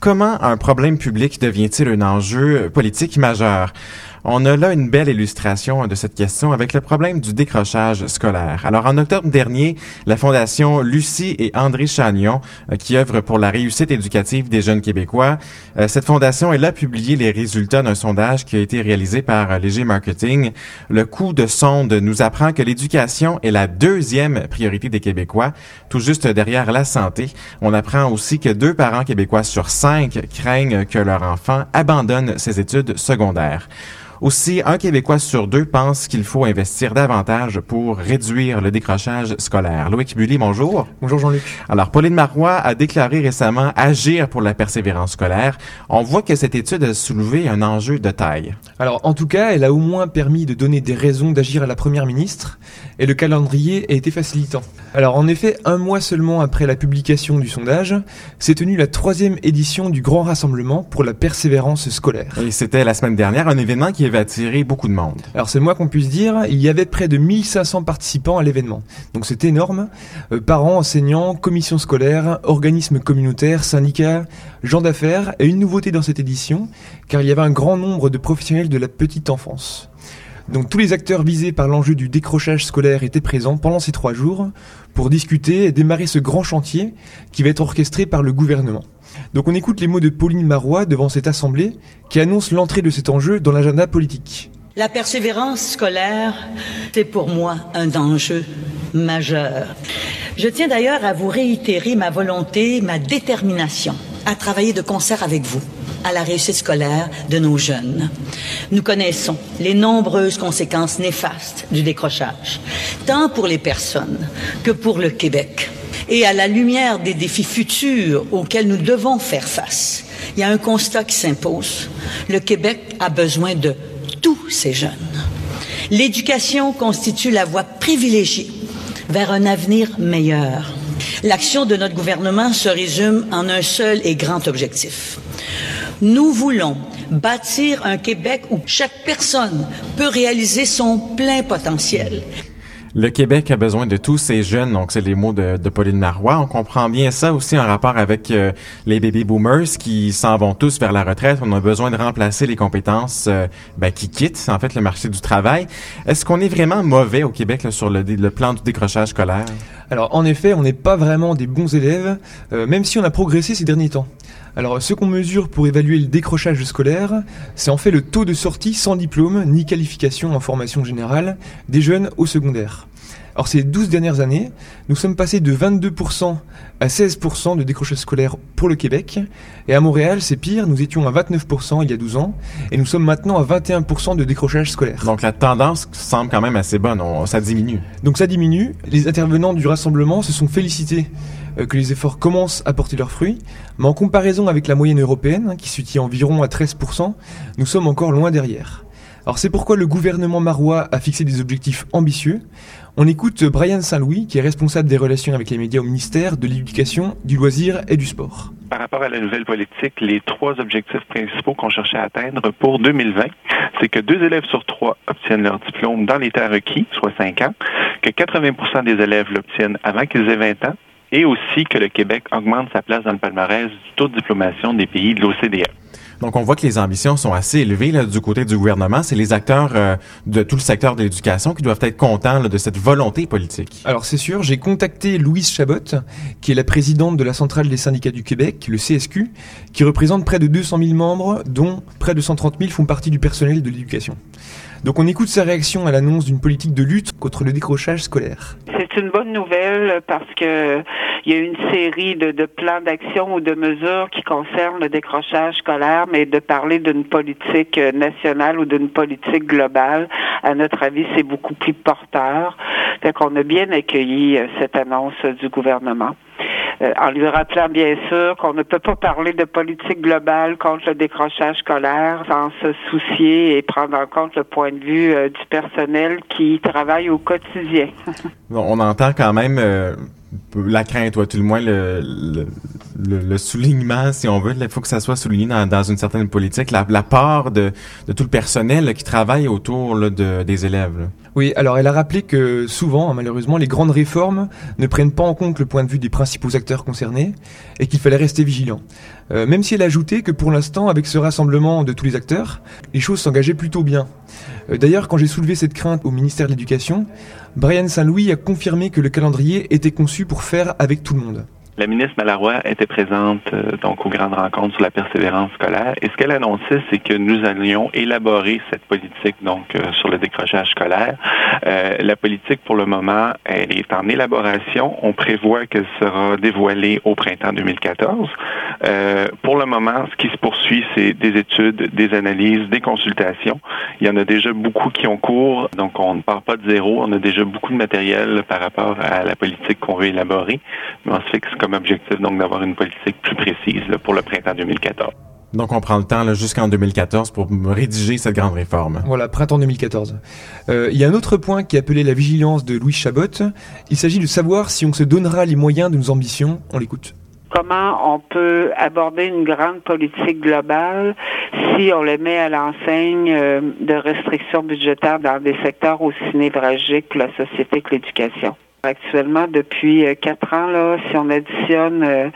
Comment un problème public devient-il un enjeu politique majeur? On a là une belle illustration de cette question avec le problème du décrochage scolaire. Alors, en octobre dernier, la Fondation Lucie et André Chagnon, euh, qui œuvre pour la réussite éducative des jeunes Québécois, euh, cette fondation, elle a publié les résultats d'un sondage qui a été réalisé par euh, Léger Marketing. Le coût de sonde nous apprend que l'éducation est la deuxième priorité des Québécois, tout juste derrière la santé. On apprend aussi que deux parents québécois sur cinq craignent que leur enfant abandonne ses études secondaires. Aussi, un Québécois sur deux pense qu'il faut investir davantage pour réduire le décrochage scolaire. Loïc Bully, bonjour. Bonjour Jean-Luc. Alors, Pauline Marois a déclaré récemment agir pour la persévérance scolaire. On voit que cette étude a soulevé un enjeu de taille. Alors, en tout cas, elle a au moins permis de donner des raisons d'agir à la première ministre et le calendrier a été facilitant. Alors, en effet, un mois seulement après la publication du sondage, s'est tenue la troisième édition du Grand Rassemblement pour la persévérance scolaire. Et c'était la semaine dernière un événement qui va attirer beaucoup de monde. Alors c'est moi qu'on puisse dire, il y avait près de 1500 participants à l'événement. Donc c'est énorme. Euh, parents, enseignants, commissions scolaires, organismes communautaires, syndicats, gens d'affaires et une nouveauté dans cette édition, car il y avait un grand nombre de professionnels de la petite enfance. Donc tous les acteurs visés par l'enjeu du décrochage scolaire étaient présents pendant ces trois jours pour discuter et démarrer ce grand chantier qui va être orchestré par le gouvernement. Donc on écoute les mots de Pauline Marois devant cette assemblée qui annonce l'entrée de cet enjeu dans l'agenda politique. La persévérance scolaire, c'est pour moi un enjeu majeur. Je tiens d'ailleurs à vous réitérer ma volonté, ma détermination à travailler de concert avec vous à la réussite scolaire de nos jeunes. Nous connaissons les nombreuses conséquences néfastes du décrochage, tant pour les personnes que pour le Québec et à la lumière des défis futurs auxquels nous devons faire face, il y a un constat qui s'impose. Le Québec a besoin de tous ces jeunes. L'éducation constitue la voie privilégiée vers un avenir meilleur. L'action de notre gouvernement se résume en un seul et grand objectif. Nous voulons bâtir un Québec où chaque personne peut réaliser son plein potentiel le Québec a besoin de tous ces jeunes, donc c'est les mots de, de, Pauline Marois. On comprend bien ça aussi en rapport avec euh, les baby boomers qui s'en vont tous vers la retraite. On a besoin de remplacer les compétences euh, ben, qui quittent en fait le marché du travail. Est-ce qu'on est vraiment mauvais au Québec sur le, le, plan du décrochage scolaire? Alors en effet, on n'est pas vraiment des bons élèves, euh, même si on a progressé ces derniers temps. Alors, ce qu'on mesure pour évaluer le décrochage scolaire, c'est en fait le taux de sortie sans diplôme ni qualification en formation générale des jeunes au secondaire. Alors ces 12 dernières années, nous sommes passés de 22% à 16% de décrochage scolaire pour le Québec. Et à Montréal, c'est pire, nous étions à 29% il y a 12 ans. Et nous sommes maintenant à 21% de décrochage scolaire. Donc la tendance semble quand même assez bonne, ça diminue. Donc ça diminue. Les intervenants du rassemblement se sont félicités euh, que les efforts commencent à porter leurs fruits. Mais en comparaison avec la moyenne européenne, qui se tient environ à 13%, nous sommes encore loin derrière. Alors c'est pourquoi le gouvernement marois a fixé des objectifs ambitieux. On écoute Brian Saint-Louis, qui est responsable des relations avec les médias au ministère de l'Éducation, du loisir et du sport. Par rapport à la nouvelle politique, les trois objectifs principaux qu'on cherchait à atteindre pour 2020, c'est que deux élèves sur trois obtiennent leur diplôme dans les temps requis, soit cinq ans, que 80 des élèves l'obtiennent avant qu'ils aient 20 ans, et aussi que le Québec augmente sa place dans le palmarès du taux de diplomation des pays de l'OCDE. Donc, on voit que les ambitions sont assez élevées là, du côté du gouvernement. C'est les acteurs euh, de tout le secteur de l'éducation qui doivent être contents de cette volonté politique. Alors, c'est sûr, j'ai contacté Louise Chabot, qui est la présidente de la Centrale des syndicats du Québec, le CSQ, qui représente près de 200 000 membres, dont près de 130 000 font partie du personnel de l'éducation. Donc on écoute sa réaction à l'annonce d'une politique de lutte contre le décrochage scolaire. C'est une bonne nouvelle parce que il y a une série de, plans d'action ou de mesures qui concernent le décrochage scolaire, mais de parler d'une politique nationale ou d'une politique globale, à notre avis, c'est beaucoup plus porteur. Fait qu'on a bien accueilli euh, cette annonce du gouvernement. Euh, en lui rappelant bien sûr qu'on ne peut pas parler de politique globale contre le décrochage scolaire sans se soucier et prendre en compte le point de vue euh, du personnel qui travaille au quotidien. on entend quand même la crainte, ou tout le moins le, soulignement, si on veut. Il faut que ça soit souligné dans, une certaine politique, la, part de, tout le personnel qui travaille autour de, des élèves. Oui, alors elle a rappelé que souvent, hein, malheureusement, les grandes réformes ne prennent pas en compte le point de vue des principaux acteurs concernés et qu'il fallait rester vigilant. Euh, même si elle a ajouté que pour l'instant, avec ce rassemblement de tous les acteurs, les choses s'engageaient plutôt bien. Euh, d'ailleurs, quand j'ai soulevé cette crainte au ministère de l'Éducation, Brian Saint-Louis a confirmé que le calendrier était conçu pour faire avec tout le monde. La ministre Malarroy était présente euh, donc aux grandes rencontres sur la persévérance scolaire et ce qu'elle annonçait, c'est que nous allions élaborer cette politique donc euh, sur le décrochage scolaire. Euh, la politique pour le moment, elle est en élaboration. On prévoit qu'elle sera dévoilée au printemps 2014. pour le moment, ce qui se poursuit, c'est des études, des analyses, des consultations. Il y en a déjà beaucoup qui ont cours, donc on ne part pas de zéro. On a déjà beaucoup de matériel par rapport à la politique qu'on veut élaborer, mais on se fixe comme objectif donc d'avoir une politique plus précise pour le printemps 2014. Donc on prend le temps jusqu'en 2014 pour rédiger cette grande réforme. Voilà, printemps 2014. Euh, il y a un autre point qui appelait la vigilance de Louis Chabot. Il s'agit de savoir si on se donnera les moyens de nos ambitions. On l'écoute comment on peut aborder une grande politique globale si on le met à l'enseigne euh, de restrictions budgétaires dans des secteurs aussi névralgiques que la société que l'éducation? Actuellement, depuis euh, quatre ans, si on additionne euh,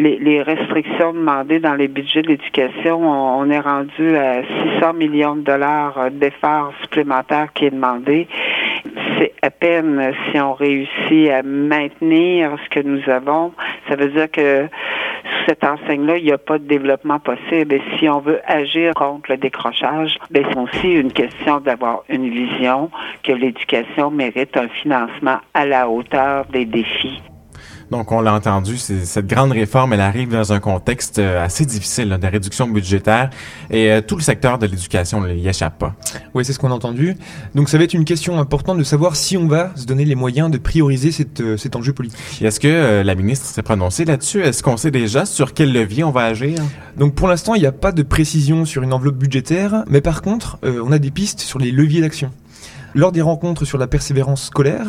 les, restrictions demandées dans les budgets de l'éducation, on, est rendu à 600 millions de dollars euh, d'efforts supplémentaires qui est demandé. C'est à peine si on réussit à maintenir ce que nous avons. Ça veut dire que cette enseigne-là, il n'y a pas de développement possible. Et si on veut agir contre le décrochage, ben, c'est aussi une question d'avoir une vision que l'éducation mérite un financement à la hauteur des défis. Donc, on l'a entendu, cette grande réforme, elle arrive dans un contexte euh, assez difficile de réduction budgétaire et euh, tout le secteur de l'éducation n'y échappe pas. Oui, c'est ce qu'on a entendu. Donc, ça va être une question importante de savoir si on va se donner les moyens de prioriser cette, euh, cet enjeu politique. Est-ce que la ministre s'est prononcée là-dessus? Est-ce qu'on sait déjà sur quel levier on va agir? Donc, pour l'instant, il n'y a pas de précision sur une enveloppe budgétaire, mais par contre, on a des pistes sur les leviers d'action. Lors des rencontres sur la persévérance scolaire,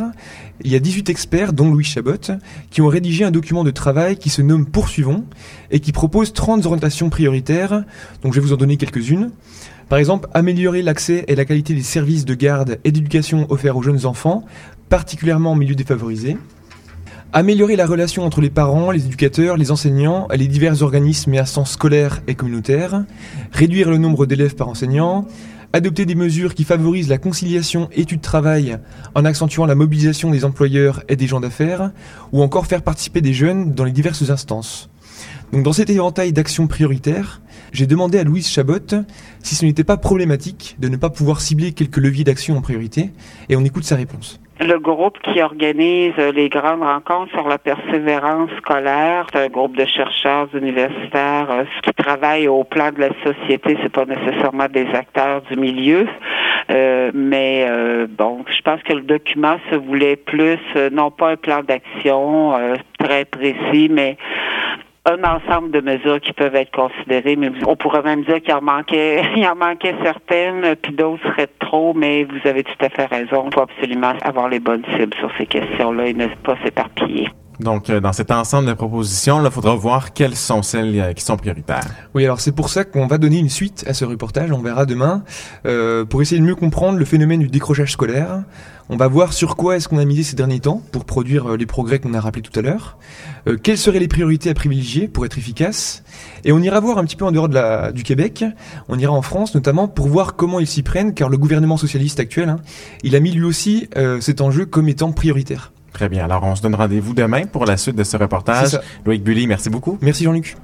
il y a 18 experts, dont Louis Chabot, qui ont rédigé un document de travail qui se nomme Poursuivons et qui propose 30 orientations prioritaires. Donc je vais vous en donner quelques-unes. Par exemple, améliorer l'accès et la qualité des services de garde et d'éducation offerts aux jeunes enfants, particulièrement en milieu défavorisé. Améliorer la relation entre les parents, les éducateurs, les enseignants, les divers organismes et instances scolaires et communautaires. Réduire le nombre d'élèves par enseignant adopter des mesures qui favorisent la conciliation études-travail en accentuant la mobilisation des employeurs et des gens d'affaires, ou encore faire participer des jeunes dans les diverses instances. Donc dans cet éventail d'actions prioritaires, j'ai demandé à Louise Chabot si ce n'était pas problématique de ne pas pouvoir cibler quelques leviers d'action en priorité, et on écoute sa réponse. Le groupe qui organise les grandes rencontres sur la persévérance scolaire, c'est un groupe de chercheurs universitaires euh, qui travaillent au plan de la société. C'est pas nécessairement des acteurs du milieu, euh, mais euh, bon, je pense que le document se voulait plus, non pas un plan d'action très précis, mais un ensemble de mesures qui peuvent être considérées, mais on pourrait même dire qu'il en manquait, il en manquait certaines, puis d'autres seraient trop, mais vous avez tout à fait raison. Il faut absolument avoir les bonnes cibles sur ces questions-là et ne pas s'éparpiller. Donc, euh, dans cet ensemble de propositions, il faudra voir quelles sont celles euh, qui sont prioritaires. Oui, alors c'est pour ça qu'on va donner une suite à ce reportage, on verra demain, euh, pour essayer de mieux comprendre le phénomène du décrochage scolaire. On va voir sur quoi est-ce qu'on a misé ces derniers temps pour produire les progrès qu'on a rappelés tout à l'heure. quelles seraient les priorités à privilégier pour être efficace? Et on ira voir un petit peu en dehors de la, du Québec, on ira en France notamment pour voir comment ils s'y prennent, car le gouvernement socialiste actuel, hein, il a mis lui aussi cet enjeu comme étant prioritaire. Très bien. Alors, on se donne rendez-vous demain pour la suite de ce reportage. Loïc Bully, merci beaucoup. Merci Jean-Luc.